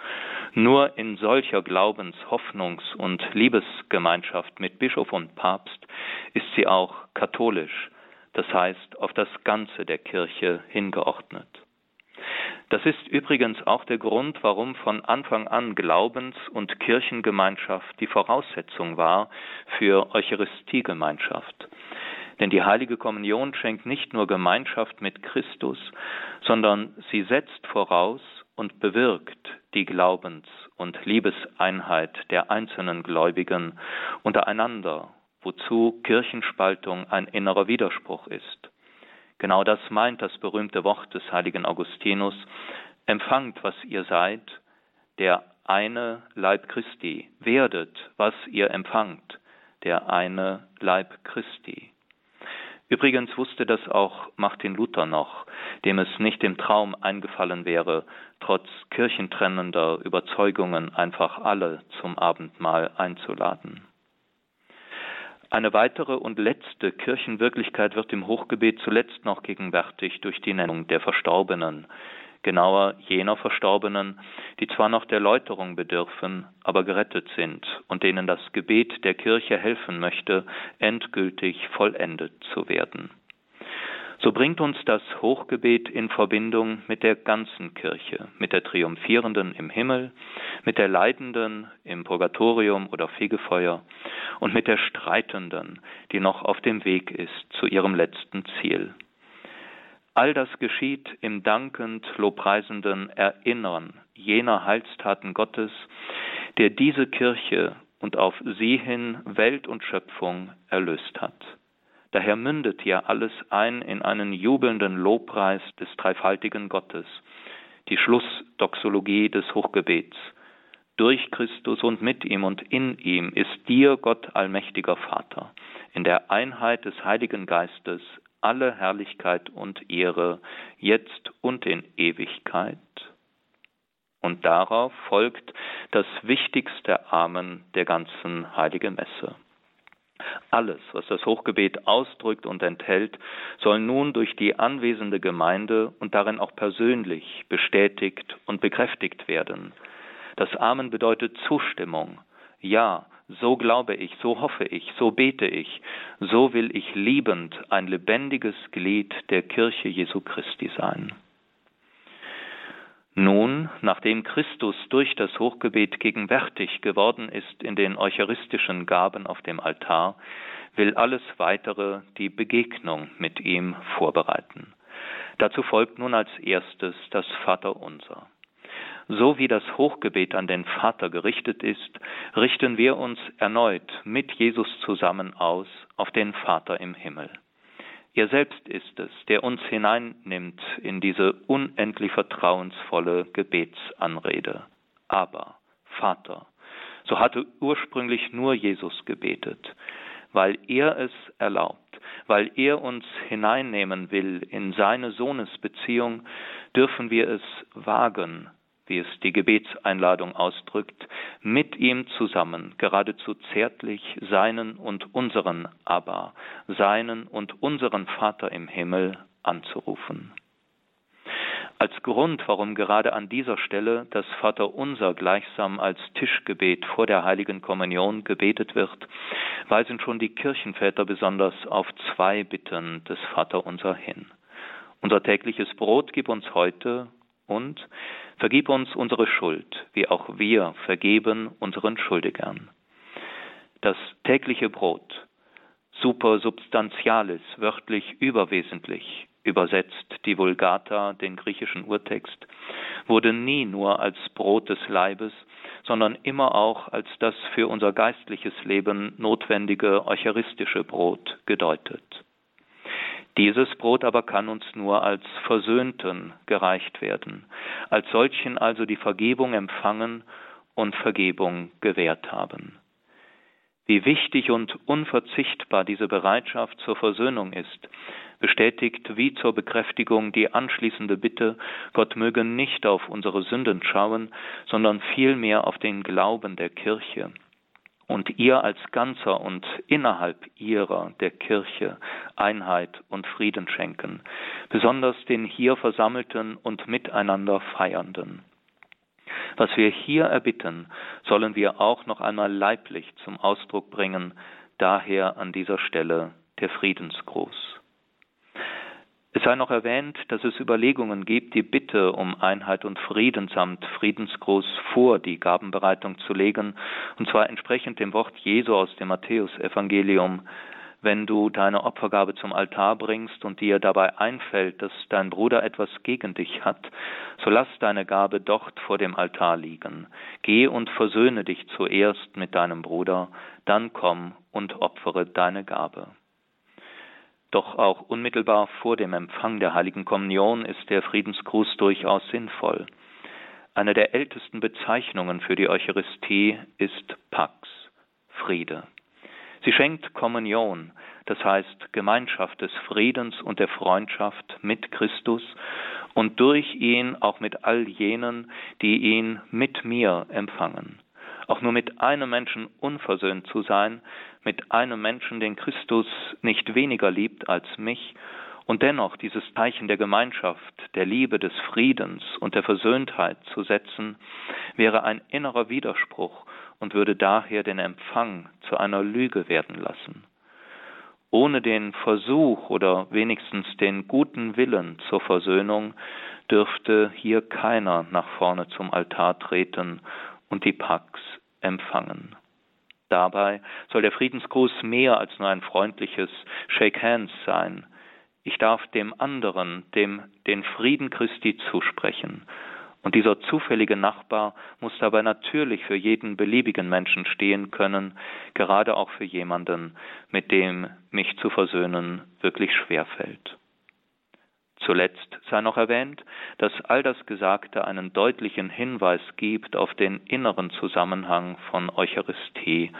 nur in solcher Glaubens-, Hoffnungs- und Liebesgemeinschaft mit Bischof und Papst ist sie auch katholisch, das heißt auf das Ganze der Kirche hingeordnet. Das ist übrigens auch der Grund, warum von Anfang an Glaubens- und Kirchengemeinschaft die Voraussetzung war für Eucharistiegemeinschaft. Denn die heilige Kommunion schenkt nicht nur Gemeinschaft mit Christus, sondern sie setzt voraus und bewirkt die Glaubens- und Liebeseinheit der einzelnen Gläubigen untereinander, wozu Kirchenspaltung ein innerer Widerspruch ist. Genau das meint das berühmte Wort des heiligen Augustinus, empfangt, was ihr seid, der eine Leib Christi, werdet, was ihr empfangt, der eine Leib Christi. Übrigens wusste das auch Martin Luther noch, dem es nicht im Traum eingefallen wäre, trotz kirchentrennender Überzeugungen einfach alle zum Abendmahl einzuladen. Eine weitere und letzte Kirchenwirklichkeit wird im Hochgebet zuletzt noch gegenwärtig durch die Nennung der Verstorbenen, genauer jener Verstorbenen, die zwar noch der Läuterung bedürfen, aber gerettet sind und denen das Gebet der Kirche helfen möchte, endgültig vollendet zu werden. So bringt uns das Hochgebet in Verbindung mit der ganzen Kirche, mit der Triumphierenden im Himmel, mit der Leidenden im Purgatorium oder Fegefeuer und mit der Streitenden, die noch auf dem Weg ist zu ihrem letzten Ziel. All das geschieht im dankend lobpreisenden Erinnern jener Heilstaten Gottes, der diese Kirche und auf sie hin Welt und Schöpfung erlöst hat. Daher mündet ja alles ein in einen jubelnden Lobpreis des dreifaltigen Gottes, die Schlussdoxologie des Hochgebets. Durch Christus und mit ihm und in ihm ist dir, Gott allmächtiger Vater, in der Einheit des Heiligen Geistes alle Herrlichkeit und Ehre, jetzt und in Ewigkeit. Und darauf folgt das wichtigste Amen der ganzen Heiligen Messe. Alles, was das Hochgebet ausdrückt und enthält, soll nun durch die anwesende Gemeinde und darin auch persönlich bestätigt und bekräftigt werden. Das Amen bedeutet Zustimmung. Ja, so glaube ich, so hoffe ich, so bete ich, so will ich liebend ein lebendiges Glied der Kirche Jesu Christi sein. Nun, nachdem Christus durch das Hochgebet gegenwärtig geworden ist in den eucharistischen Gaben auf dem Altar, will alles weitere die Begegnung mit ihm vorbereiten. Dazu folgt nun als erstes das Vaterunser. So wie das Hochgebet an den Vater gerichtet ist, richten wir uns erneut mit Jesus zusammen aus auf den Vater im Himmel. Er selbst ist es, der uns hineinnimmt in diese unendlich vertrauensvolle Gebetsanrede. Aber, Vater, so hatte ursprünglich nur Jesus gebetet, weil er es erlaubt, weil er uns hineinnehmen will in seine Sohnesbeziehung, dürfen wir es wagen, wie es die Gebetseinladung ausdrückt, mit ihm zusammen, geradezu zärtlich, seinen und unseren Abba, seinen und unseren Vater im Himmel anzurufen. Als Grund, warum gerade an dieser Stelle das Vaterunser gleichsam als Tischgebet vor der heiligen Kommunion gebetet wird, weisen schon die Kirchenväter besonders auf zwei Bitten des Vaterunser hin. Unser tägliches Brot gib uns heute und vergib uns unsere Schuld, wie auch wir vergeben unseren Schuldigern. Das tägliche Brot, supersubstantialis, wörtlich überwesentlich, übersetzt die Vulgata, den griechischen Urtext, wurde nie nur als Brot des Leibes, sondern immer auch als das für unser geistliches Leben notwendige eucharistische Brot gedeutet. Dieses Brot aber kann uns nur als Versöhnten gereicht werden, als solchen also die Vergebung empfangen und Vergebung gewährt haben. Wie wichtig und unverzichtbar diese Bereitschaft zur Versöhnung ist, bestätigt wie zur Bekräftigung die anschließende Bitte, Gott möge nicht auf unsere Sünden schauen, sondern vielmehr auf den Glauben der Kirche und ihr als Ganzer und innerhalb ihrer, der Kirche, Einheit und Frieden schenken, besonders den hier Versammelten und miteinander Feiernden. Was wir hier erbitten, sollen wir auch noch einmal leiblich zum Ausdruck bringen, daher an dieser Stelle der Friedensgruß. Es sei noch erwähnt, dass es Überlegungen gibt, die Bitte um Einheit und Frieden samt Friedensgruß vor die Gabenbereitung zu legen, und zwar entsprechend dem Wort Jesu aus dem Matthäusevangelium. Wenn du deine Opfergabe zum Altar bringst und dir dabei einfällt, dass dein Bruder etwas gegen dich hat, so lass deine Gabe dort vor dem Altar liegen. Geh und versöhne dich zuerst mit deinem Bruder, dann komm und opfere deine Gabe. Doch auch unmittelbar vor dem Empfang der heiligen Kommunion ist der Friedensgruß durchaus sinnvoll. Eine der ältesten Bezeichnungen für die Eucharistie ist Pax, Friede. Sie schenkt Kommunion, das heißt Gemeinschaft des Friedens und der Freundschaft mit Christus und durch ihn auch mit all jenen, die ihn mit mir empfangen. Auch nur mit einem Menschen unversöhnt zu sein, mit einem Menschen, den Christus nicht weniger liebt als mich, und dennoch dieses Zeichen der Gemeinschaft, der Liebe, des Friedens und der Versöhntheit zu setzen, wäre ein innerer Widerspruch und würde daher den Empfang zu einer Lüge werden lassen. Ohne den Versuch oder wenigstens den guten Willen zur Versöhnung dürfte hier keiner nach vorne zum Altar treten und die Pax empfangen. Dabei soll der Friedensgruß mehr als nur ein freundliches Shake Hands sein. Ich darf dem anderen, dem den Frieden Christi zusprechen. Und dieser zufällige Nachbar muss dabei natürlich für jeden beliebigen Menschen stehen können, gerade auch für jemanden, mit dem mich zu versöhnen wirklich schwer fällt. Zuletzt sei noch erwähnt, dass all das Gesagte einen deutlichen Hinweis gibt auf den inneren Zusammenhang von Eucharistie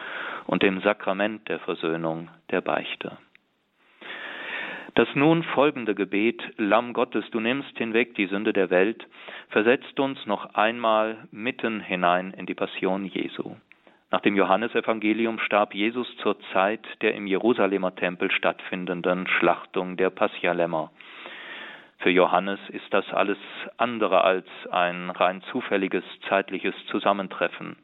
und dem Sakrament der Versöhnung der Beichte. Das nun folgende Gebet, Lamm Gottes, du nimmst hinweg die Sünde der Welt, versetzt uns noch einmal mitten hinein in die Passion Jesu. Nach dem Johannesevangelium starb Jesus zur Zeit der im Jerusalemer Tempel stattfindenden Schlachtung der Passialämmer. Für Johannes ist das alles andere als ein rein zufälliges zeitliches Zusammentreffen.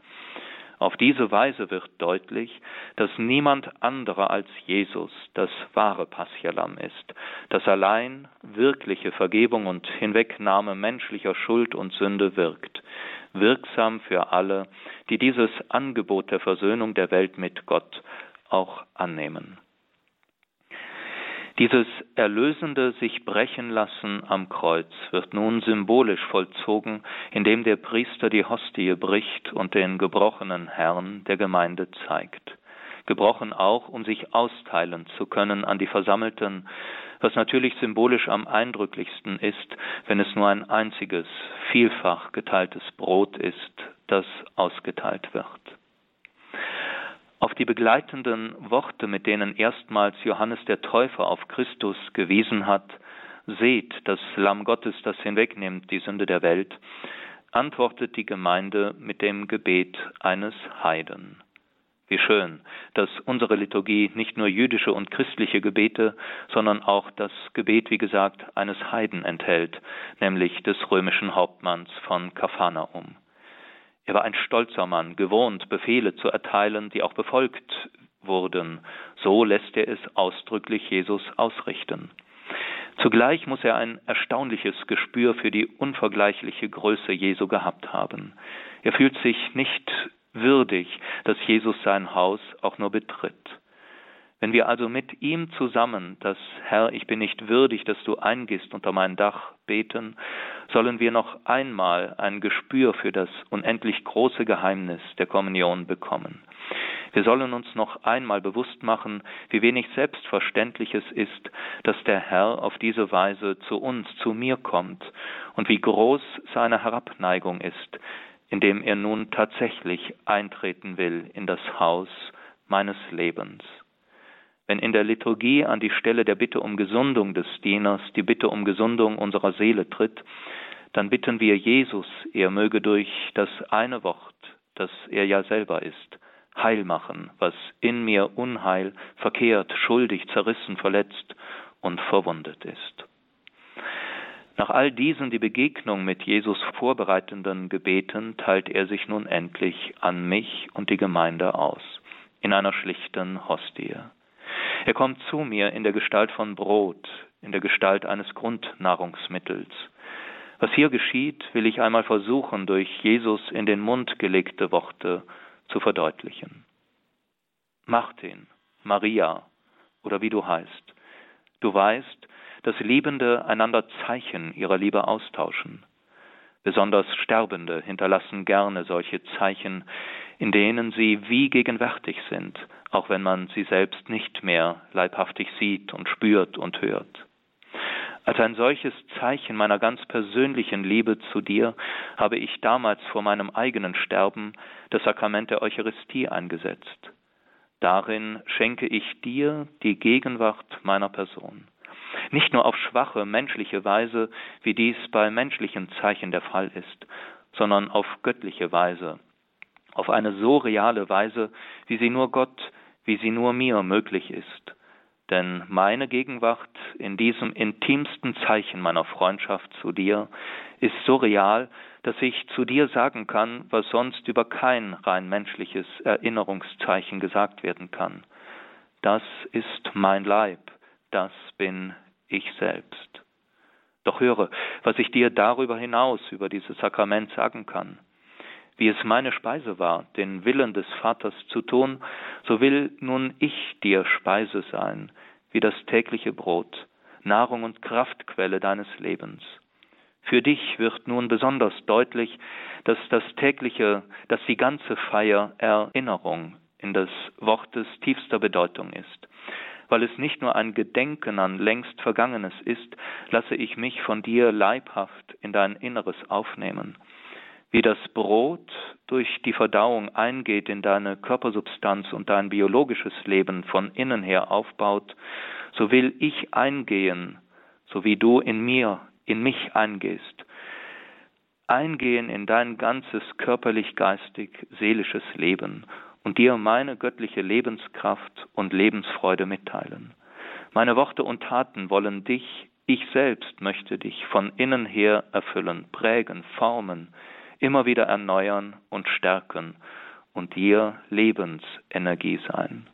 Auf diese Weise wird deutlich, dass niemand anderer als Jesus das wahre Passialam ist, das allein wirkliche Vergebung und Hinwegnahme menschlicher Schuld und Sünde wirkt, wirksam für alle, die dieses Angebot der Versöhnung der Welt mit Gott auch annehmen. Dieses erlösende sich brechen lassen am Kreuz wird nun symbolisch vollzogen, indem der Priester die Hostie bricht und den gebrochenen Herrn der Gemeinde zeigt. Gebrochen auch, um sich austeilen zu können an die Versammelten, was natürlich symbolisch am eindrücklichsten ist, wenn es nur ein einziges, vielfach geteiltes Brot ist, das ausgeteilt wird. Auf die begleitenden Worte, mit denen erstmals Johannes der Täufer auf Christus gewiesen hat, seht das Lamm Gottes, das hinwegnimmt die Sünde der Welt, antwortet die Gemeinde mit dem Gebet eines Heiden. Wie schön, dass unsere Liturgie nicht nur jüdische und christliche Gebete, sondern auch das Gebet, wie gesagt, eines Heiden enthält, nämlich des römischen Hauptmanns von Kapharnaum. Er war ein stolzer Mann, gewohnt, Befehle zu erteilen, die auch befolgt wurden. So lässt er es ausdrücklich Jesus ausrichten. Zugleich muss er ein erstaunliches Gespür für die unvergleichliche Größe Jesu gehabt haben. Er fühlt sich nicht würdig, dass Jesus sein Haus auch nur betritt. Wenn wir also mit ihm zusammen das Herr, ich bin nicht würdig, dass du eingehst unter mein Dach beten, sollen wir noch einmal ein Gespür für das unendlich große Geheimnis der Kommunion bekommen. Wir sollen uns noch einmal bewusst machen, wie wenig selbstverständlich es ist, dass der Herr auf diese Weise zu uns, zu mir kommt und wie groß seine Herabneigung ist, indem er nun tatsächlich eintreten will in das Haus meines Lebens. Wenn in der Liturgie an die Stelle der Bitte um Gesundung des Dieners die Bitte um Gesundung unserer Seele tritt, dann bitten wir Jesus, er möge durch das eine Wort, das er ja selber ist, heil machen, was in mir Unheil, verkehrt, schuldig, zerrissen, verletzt und verwundet ist. Nach all diesen die Begegnung mit Jesus vorbereitenden Gebeten teilt er sich nun endlich an mich und die Gemeinde aus, in einer schlichten Hostie. Er kommt zu mir in der Gestalt von Brot, in der Gestalt eines Grundnahrungsmittels. Was hier geschieht, will ich einmal versuchen, durch Jesus in den Mund gelegte Worte zu verdeutlichen. Martin, Maria oder wie du heißt, du weißt, dass Liebende einander Zeichen ihrer Liebe austauschen. Besonders Sterbende hinterlassen gerne solche Zeichen, in denen sie wie gegenwärtig sind, auch wenn man sie selbst nicht mehr leibhaftig sieht und spürt und hört. Als ein solches Zeichen meiner ganz persönlichen Liebe zu dir habe ich damals vor meinem eigenen Sterben das Sakrament der Eucharistie eingesetzt. Darin schenke ich dir die Gegenwart meiner Person nicht nur auf schwache menschliche Weise, wie dies bei menschlichen Zeichen der Fall ist, sondern auf göttliche Weise, auf eine so reale Weise, wie sie nur Gott, wie sie nur mir möglich ist. Denn meine Gegenwart in diesem intimsten Zeichen meiner Freundschaft zu dir ist so real, dass ich zu dir sagen kann, was sonst über kein rein menschliches Erinnerungszeichen gesagt werden kann. Das ist mein Leib, das bin ich selbst. Doch höre, was ich dir darüber hinaus über dieses Sakrament sagen kann. Wie es meine Speise war, den Willen des Vaters zu tun, so will nun ich dir Speise sein, wie das tägliche Brot, Nahrung und Kraftquelle deines Lebens. Für dich wird nun besonders deutlich, dass das tägliche, dass die ganze Feier Erinnerung in des Wortes tiefster Bedeutung ist. Weil es nicht nur ein Gedenken an längst Vergangenes ist, lasse ich mich von dir leibhaft in dein Inneres aufnehmen. Wie das Brot durch die Verdauung eingeht in deine Körpersubstanz und dein biologisches Leben von innen her aufbaut, so will ich eingehen, so wie du in mir, in mich eingehst. Eingehen in dein ganzes körperlich, geistig, seelisches Leben und dir meine göttliche Lebenskraft und Lebensfreude mitteilen. Meine Worte und Taten wollen dich, ich selbst möchte dich von innen her erfüllen, prägen, formen, immer wieder erneuern und stärken und dir Lebensenergie sein.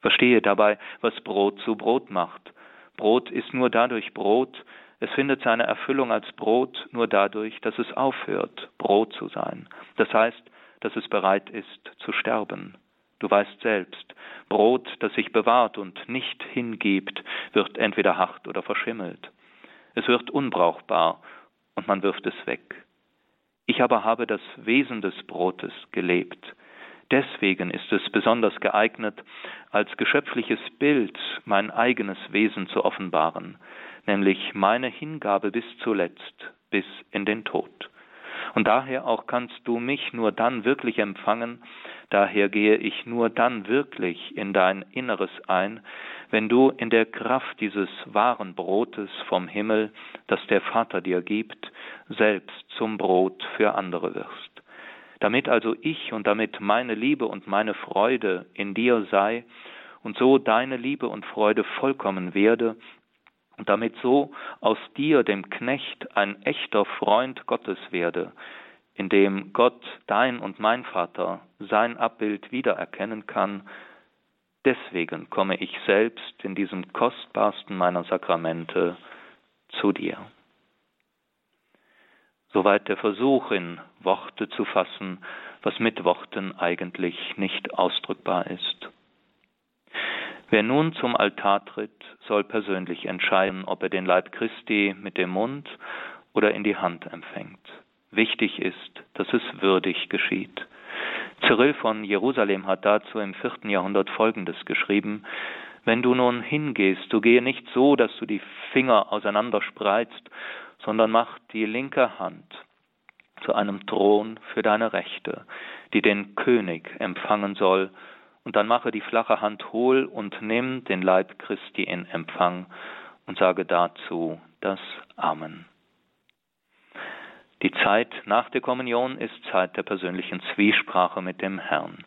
Verstehe dabei, was Brot zu Brot macht. Brot ist nur dadurch Brot, es findet seine Erfüllung als Brot nur dadurch, dass es aufhört, Brot zu sein. Das heißt, dass es bereit ist zu sterben. Du weißt selbst, Brot, das sich bewahrt und nicht hingibt, wird entweder hart oder verschimmelt. Es wird unbrauchbar und man wirft es weg. Ich aber habe das Wesen des Brotes gelebt. Deswegen ist es besonders geeignet, als geschöpfliches Bild mein eigenes Wesen zu offenbaren, nämlich meine Hingabe bis zuletzt, bis in den Tod. Und daher auch kannst du mich nur dann wirklich empfangen, daher gehe ich nur dann wirklich in dein Inneres ein, wenn du in der Kraft dieses wahren Brotes vom Himmel, das der Vater dir gibt, selbst zum Brot für andere wirst. Damit also ich und damit meine Liebe und meine Freude in dir sei und so deine Liebe und Freude vollkommen werde damit so aus dir, dem Knecht, ein echter Freund Gottes werde, in dem Gott, dein und mein Vater, sein Abbild wiedererkennen kann, deswegen komme ich selbst in diesem kostbarsten meiner Sakramente zu dir. Soweit der Versuch, in Worte zu fassen, was mit Worten eigentlich nicht ausdrückbar ist. Wer nun zum Altar tritt, soll persönlich entscheiden, ob er den Leib Christi mit dem Mund oder in die Hand empfängt. Wichtig ist, dass es würdig geschieht. Cyril von Jerusalem hat dazu im vierten Jahrhundert Folgendes geschrieben, wenn du nun hingehst, du gehe nicht so, dass du die Finger auseinander spreizt, sondern mach die linke Hand zu einem Thron für deine Rechte, die den König empfangen soll, und dann mache die flache Hand hohl und nimm den Leib Christi in Empfang und sage dazu das Amen. Die Zeit nach der Kommunion ist Zeit der persönlichen Zwiesprache mit dem Herrn.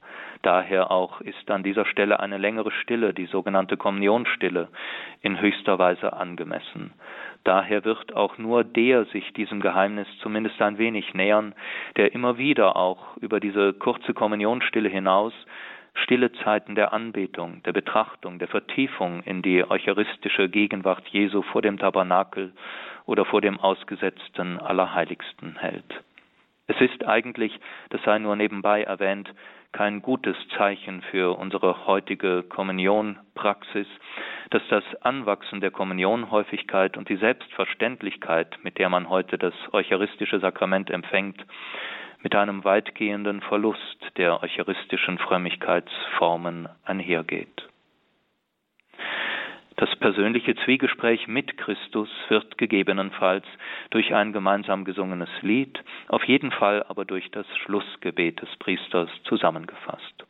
Daher auch ist an dieser Stelle eine längere Stille, die sogenannte Kommunionstille, in höchster Weise angemessen. Daher wird auch nur der sich diesem Geheimnis zumindest ein wenig nähern, der immer wieder auch über diese kurze Kommunionstille hinaus stille Zeiten der Anbetung, der Betrachtung, der Vertiefung in die eucharistische Gegenwart Jesu vor dem Tabernakel oder vor dem ausgesetzten Allerheiligsten hält. Es ist eigentlich, das sei nur nebenbei erwähnt, kein gutes Zeichen für unsere heutige Kommunionpraxis, dass das Anwachsen der Kommunionhäufigkeit und die Selbstverständlichkeit, mit der man heute das eucharistische Sakrament empfängt, mit einem weitgehenden Verlust der eucharistischen Frömmigkeitsformen einhergeht. Das persönliche Zwiegespräch mit Christus wird gegebenenfalls durch ein gemeinsam gesungenes Lied, auf jeden Fall aber durch das Schlussgebet des Priesters zusammengefasst.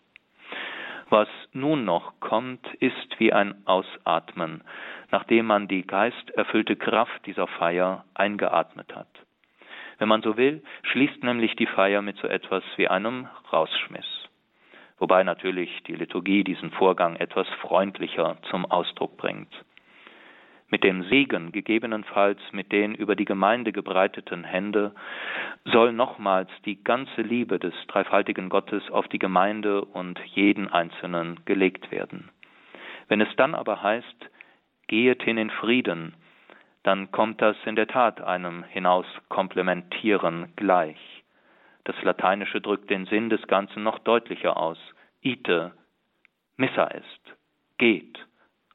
Was nun noch kommt, ist wie ein Ausatmen, nachdem man die geisterfüllte Kraft dieser Feier eingeatmet hat. Wenn man so will, schließt nämlich die Feier mit so etwas wie einem Rausschmiss. Wobei natürlich die Liturgie diesen Vorgang etwas freundlicher zum Ausdruck bringt. Mit dem Segen, gegebenenfalls mit den über die Gemeinde gebreiteten Hände, soll nochmals die ganze Liebe des dreifaltigen Gottes auf die Gemeinde und jeden Einzelnen gelegt werden. Wenn es dann aber heißt, gehet hin in Frieden, dann kommt das in der Tat einem hinaus komplementieren gleich. Das Lateinische drückt den Sinn des Ganzen noch deutlicher aus. Ite, Missa ist, geht,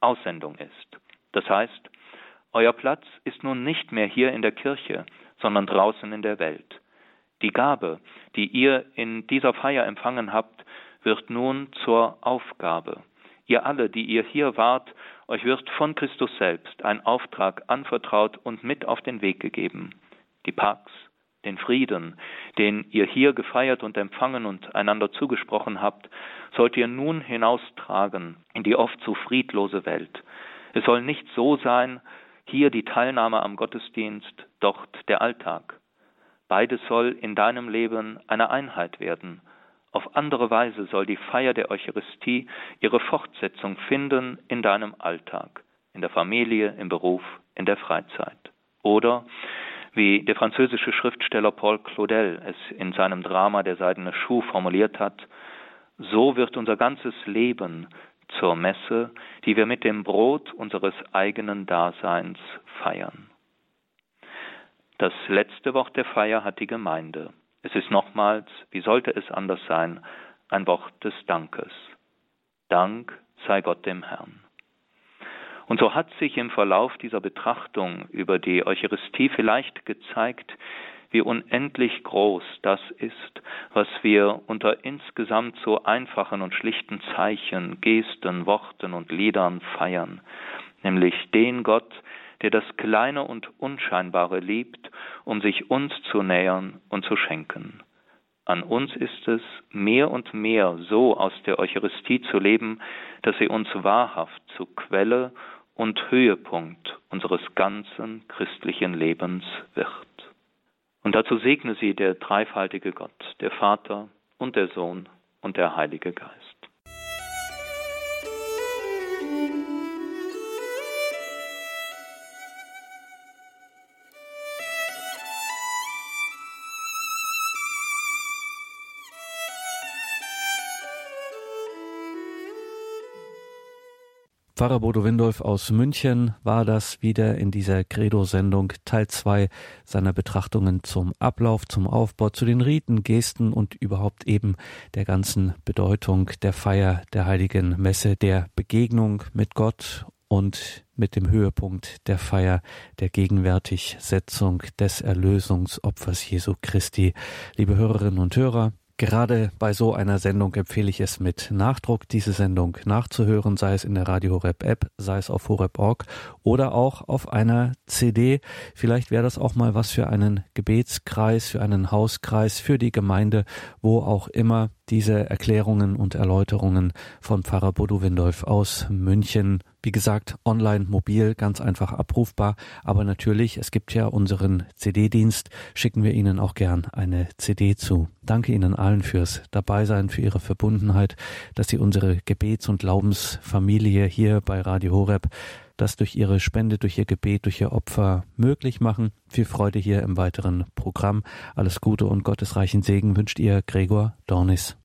Aussendung ist. Das heißt, euer Platz ist nun nicht mehr hier in der Kirche, sondern draußen in der Welt. Die Gabe, die ihr in dieser Feier empfangen habt, wird nun zur Aufgabe. Ihr alle, die ihr hier wart euch wird von Christus selbst ein Auftrag anvertraut und mit auf den Weg gegeben. Die Pax, den Frieden, den ihr hier gefeiert und empfangen und einander zugesprochen habt, sollt ihr nun hinaustragen in die oft zu friedlose Welt. Es soll nicht so sein, hier die Teilnahme am Gottesdienst, dort der Alltag. Beides soll in deinem Leben eine Einheit werden. Auf andere Weise soll die Feier der Eucharistie ihre Fortsetzung finden in deinem Alltag, in der Familie, im Beruf, in der Freizeit. Oder wie der französische Schriftsteller Paul Claudel es in seinem Drama Der seidene Schuh formuliert hat, so wird unser ganzes Leben zur Messe, die wir mit dem Brot unseres eigenen Daseins feiern. Das letzte Wort der Feier hat die Gemeinde. Es ist nochmals, wie sollte es anders sein, ein Wort des Dankes. Dank sei Gott dem Herrn. Und so hat sich im Verlauf dieser Betrachtung über die Eucharistie vielleicht gezeigt, wie unendlich groß das ist, was wir unter insgesamt so einfachen und schlichten Zeichen, Gesten, Worten und Liedern feiern, nämlich den Gott, der das Kleine und Unscheinbare liebt, um sich uns zu nähern und zu schenken. An uns ist es, mehr und mehr so aus der Eucharistie zu leben, dass sie uns wahrhaft zu Quelle und Höhepunkt unseres ganzen christlichen Lebens wird. Und dazu segne sie der dreifaltige Gott, der Vater und der Sohn und der Heilige Geist. Pfarrer Bodo Windolf aus München war das wieder in dieser Credo-Sendung Teil 2 seiner Betrachtungen zum Ablauf, zum Aufbau, zu den Riten, Gesten und überhaupt eben der ganzen Bedeutung der Feier der Heiligen Messe, der Begegnung mit Gott und mit dem Höhepunkt der Feier der Gegenwärtigsetzung des Erlösungsopfers Jesu Christi. Liebe Hörerinnen und Hörer, Gerade bei so einer Sendung empfehle ich es mit Nachdruck, diese Sendung nachzuhören, sei es in der Radio Horeb App, sei es auf horeb.org oder auch auf einer CD. Vielleicht wäre das auch mal was für einen Gebetskreis, für einen Hauskreis, für die Gemeinde, wo auch immer diese Erklärungen und Erläuterungen von Pfarrer Bodo Windolf aus München wie gesagt, online, mobil, ganz einfach abrufbar. Aber natürlich, es gibt ja unseren CD-Dienst, schicken wir Ihnen auch gern eine CD zu. Danke Ihnen allen fürs Dabeisein, für Ihre Verbundenheit, dass Sie unsere Gebets- und Glaubensfamilie hier bei Radio Horeb das durch Ihre Spende, durch Ihr Gebet, durch Ihr Opfer möglich machen. Viel Freude hier im weiteren Programm. Alles Gute und gottesreichen Segen wünscht Ihr Gregor Dornis.